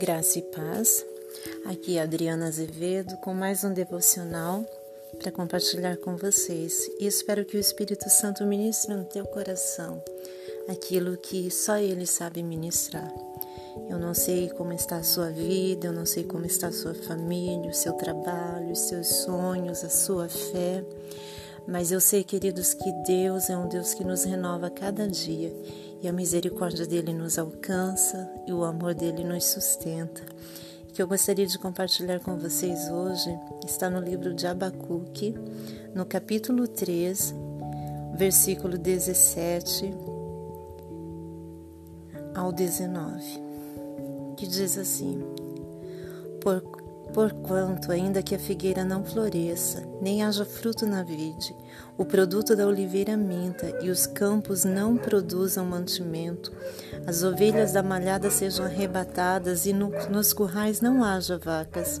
Graça e paz. Aqui é Adriana Azevedo com mais um devocional para compartilhar com vocês. E espero que o Espírito Santo ministre no teu coração aquilo que só ele sabe ministrar. Eu não sei como está a sua vida, eu não sei como está a sua família, o seu trabalho, os seus sonhos, a sua fé. Mas eu sei, queridos, que Deus é um Deus que nos renova a cada dia e a misericórdia dele nos alcança e o amor dele nos sustenta. O que eu gostaria de compartilhar com vocês hoje está no livro de Abacuque, no capítulo 3, versículo 17 ao 19, que diz assim: Por Porquanto, ainda que a figueira não floresça, nem haja fruto na vide, o produto da oliveira minta e os campos não produzam mantimento, as ovelhas da malhada sejam arrebatadas e no, nos currais não haja vacas.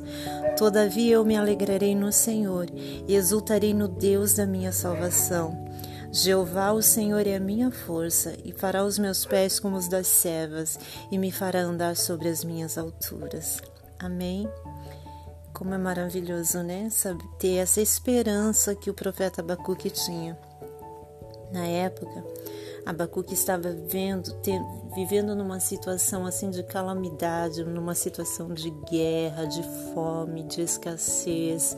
Todavia eu me alegrarei no Senhor e exultarei no Deus da minha salvação. Jeová, o Senhor, é a minha força e fará os meus pés como os das servas e me fará andar sobre as minhas alturas. Amém. Como é maravilhoso, né? Ter essa esperança que o profeta Abacuque tinha. Na época, Abacuque estava vendo, ter, vivendo numa situação assim de calamidade, numa situação de guerra, de fome, de escassez,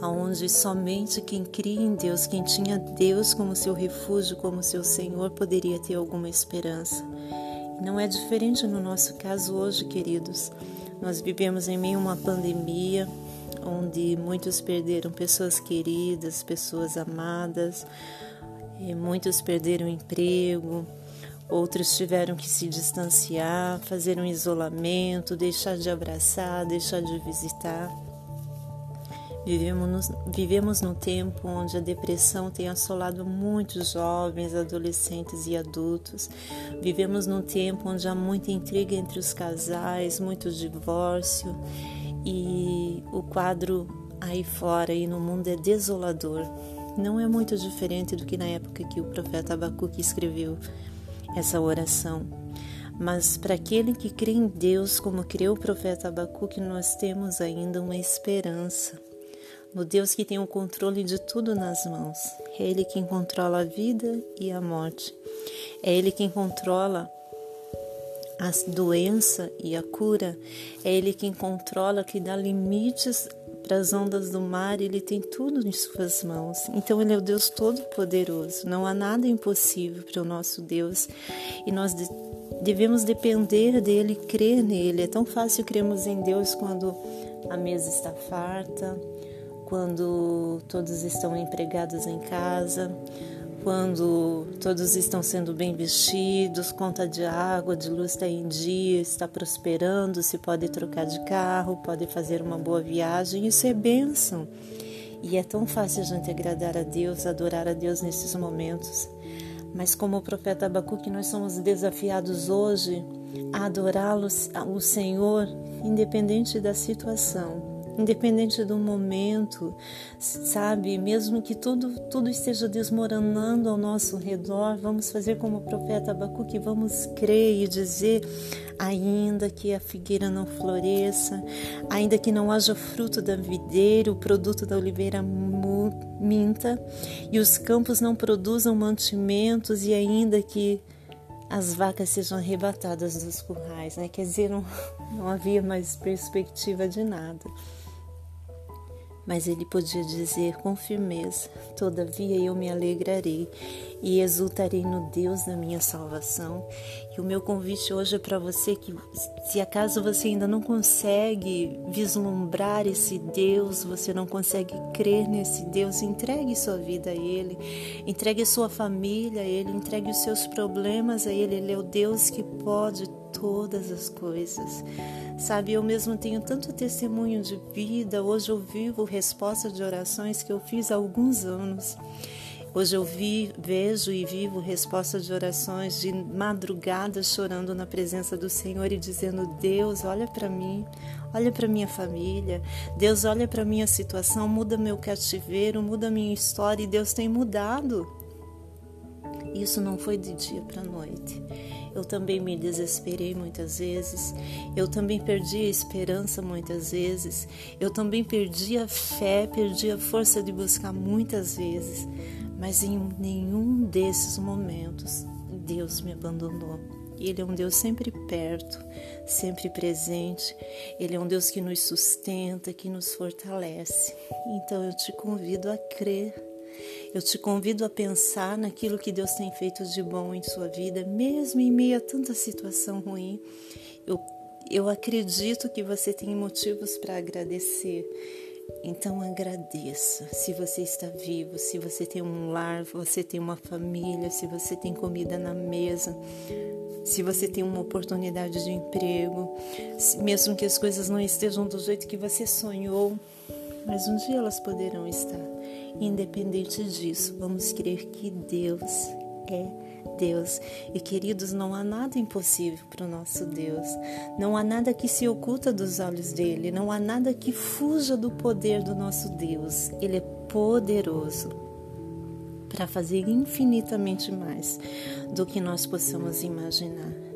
aonde somente quem cria em Deus, quem tinha Deus como seu refúgio, como seu Senhor, poderia ter alguma esperança. Não é diferente no nosso caso hoje, queridos. Nós vivemos em meio a uma pandemia onde muitos perderam pessoas queridas, pessoas amadas, muitos perderam emprego, outros tiveram que se distanciar, fazer um isolamento, deixar de abraçar, deixar de visitar. Vivemos, vivemos num tempo onde a depressão tem assolado muitos jovens, adolescentes e adultos. Vivemos num tempo onde há muita intriga entre os casais, muito divórcio e o quadro aí fora e no mundo é desolador. Não é muito diferente do que na época que o profeta Abacuque escreveu essa oração. Mas para aquele que crê em Deus, como creu o profeta Abacuque, nós temos ainda uma esperança no Deus que tem o controle de tudo nas mãos. É Ele quem controla a vida e a morte. É Ele quem controla a doença e a cura. É Ele quem controla, que dá limites para as ondas do mar. Ele tem tudo em suas mãos. Então Ele é o Deus Todo-Poderoso. Não há nada impossível para o nosso Deus. E nós devemos depender dele, crer nele. É tão fácil cremos em Deus quando a mesa está farta quando todos estão empregados em casa, quando todos estão sendo bem vestidos, conta de água, de luz está em dia, está prosperando, se pode trocar de carro, pode fazer uma boa viagem, isso é bênção. E é tão fácil a gente agradar a Deus, adorar a Deus nesses momentos. Mas como o profeta Abacuque, nós somos desafiados hoje a adorá-lo, o Senhor, independente da situação independente do momento, sabe? Mesmo que tudo, tudo esteja desmoronando ao nosso redor, vamos fazer como o profeta Abacuque, vamos crer e dizer: ainda que a figueira não floresça, ainda que não haja fruto da videira, o produto da oliveira minta, e os campos não produzam mantimentos, e ainda que as vacas sejam arrebatadas dos currais, né? Quer dizer, não, não havia mais perspectiva de nada. Mas ele podia dizer com firmeza: Todavia eu me alegrarei e exultarei no Deus da minha salvação. E o meu convite hoje é para você que, se acaso você ainda não consegue vislumbrar esse Deus, você não consegue crer nesse Deus, entregue sua vida a Ele, entregue sua família a Ele, entregue os seus problemas a Ele. Ele é o Deus que pode todas as coisas. Sabe, eu mesmo tenho tanto testemunho de vida, hoje eu vivo respostas de orações que eu fiz há alguns anos. Hoje eu vi, vejo e vivo respostas de orações de madrugada chorando na presença do Senhor e dizendo: Deus, olha para mim, olha para minha família, Deus, olha para minha situação, muda meu cativeiro, muda minha história e Deus tem mudado. Isso não foi de dia para noite. Eu também me desesperei muitas vezes. Eu também perdi a esperança muitas vezes. Eu também perdi a fé, perdi a força de buscar muitas vezes. Mas em nenhum desses momentos Deus me abandonou. Ele é um Deus sempre perto, sempre presente. Ele é um Deus que nos sustenta, que nos fortalece. Então eu te convido a crer eu te convido a pensar naquilo que Deus tem feito de bom em sua vida, mesmo em meio a tanta situação ruim. Eu, eu acredito que você tem motivos para agradecer. Então agradeça. Se você está vivo, se você tem um lar, você tem uma família, se você tem comida na mesa, se você tem uma oportunidade de emprego, mesmo que as coisas não estejam do jeito que você sonhou, mas um dia elas poderão estar. Independente disso, vamos crer que Deus é Deus. E queridos, não há nada impossível para o nosso Deus. Não há nada que se oculta dos olhos dele. Não há nada que fuja do poder do nosso Deus. Ele é poderoso para fazer infinitamente mais do que nós possamos imaginar.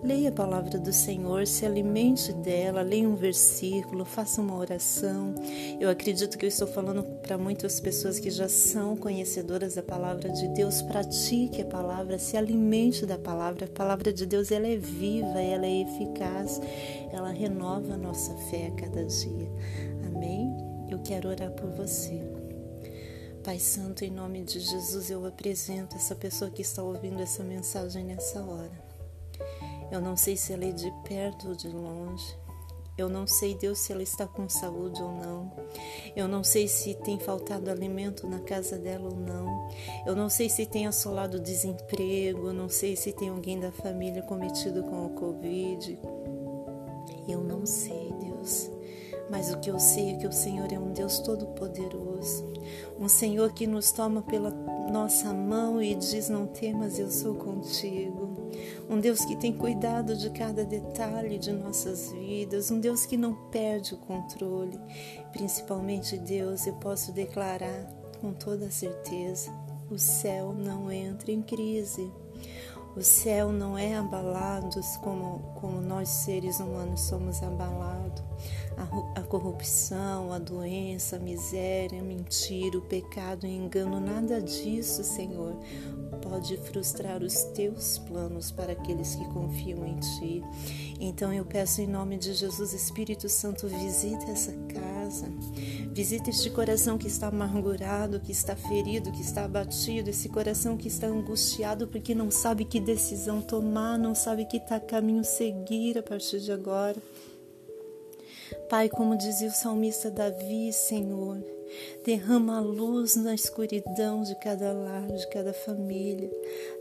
Leia a palavra do Senhor, se alimente dela, leia um versículo, faça uma oração. Eu acredito que eu estou falando para muitas pessoas que já são conhecedoras da palavra de Deus. Pratique a palavra, se alimente da palavra. A palavra de Deus ela é viva, ela é eficaz, ela renova a nossa fé a cada dia. Amém? Eu quero orar por você. Pai Santo, em nome de Jesus, eu apresento essa pessoa que está ouvindo essa mensagem nessa hora. Eu não sei se ela é de perto ou de longe. Eu não sei, Deus, se ela está com saúde ou não. Eu não sei se tem faltado alimento na casa dela ou não. Eu não sei se tem assolado desemprego. Eu não sei se tem alguém da família cometido com o Covid. Eu não sei, Deus. Mas o que eu sei é que o Senhor é um Deus todo-poderoso. Um Senhor que nos toma pela nossa mão e diz: Não temas, eu sou contigo. Um Deus que tem cuidado de cada detalhe de nossas vidas, um Deus que não perde o controle. Principalmente, Deus, eu posso declarar com toda certeza: o céu não entra em crise. O céu não é abalado como, como nós seres humanos somos abalados. A, a corrupção, a doença, a miséria, a mentira, o pecado, o engano, nada disso, Senhor, pode frustrar os teus planos para aqueles que confiam em ti. Então eu peço em nome de Jesus, Espírito Santo, visita essa casa, visita este coração que está amargurado, que está ferido, que está abatido, esse coração que está angustiado porque não sabe que decisão tomar, não sabe que tá caminho seguir a partir de agora. Pai, como dizia o salmista Davi, Senhor, Derrama a luz na escuridão de cada lar, de cada família.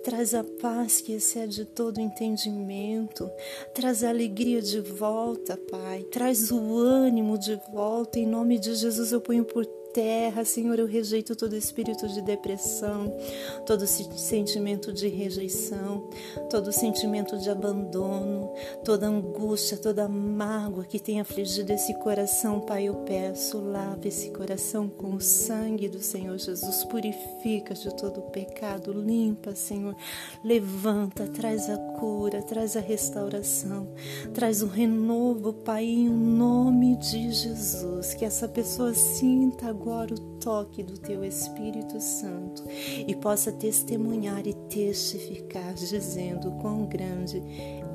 Traz a paz que excede todo entendimento. Traz a alegria de volta, Pai. Traz o ânimo de volta. Em nome de Jesus eu ponho por terra, Senhor, eu rejeito todo espírito de depressão, todo sentimento de rejeição, todo sentimento de abandono, toda angústia, toda mágoa que tem afligido esse coração, Pai, eu peço, lava esse coração com o sangue do Senhor Jesus, purifica de todo pecado, limpa, Senhor, levanta, traz a cura, traz a restauração, traz o renovo, Pai, em nome de Jesus, que essa pessoa sinta agora agora o toque do teu Espírito Santo e possa testemunhar e testificar, dizendo quão grande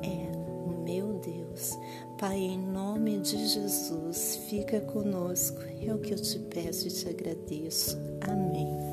é o meu Deus. Pai, em nome de Jesus, fica conosco. É o que eu te peço e te agradeço. Amém.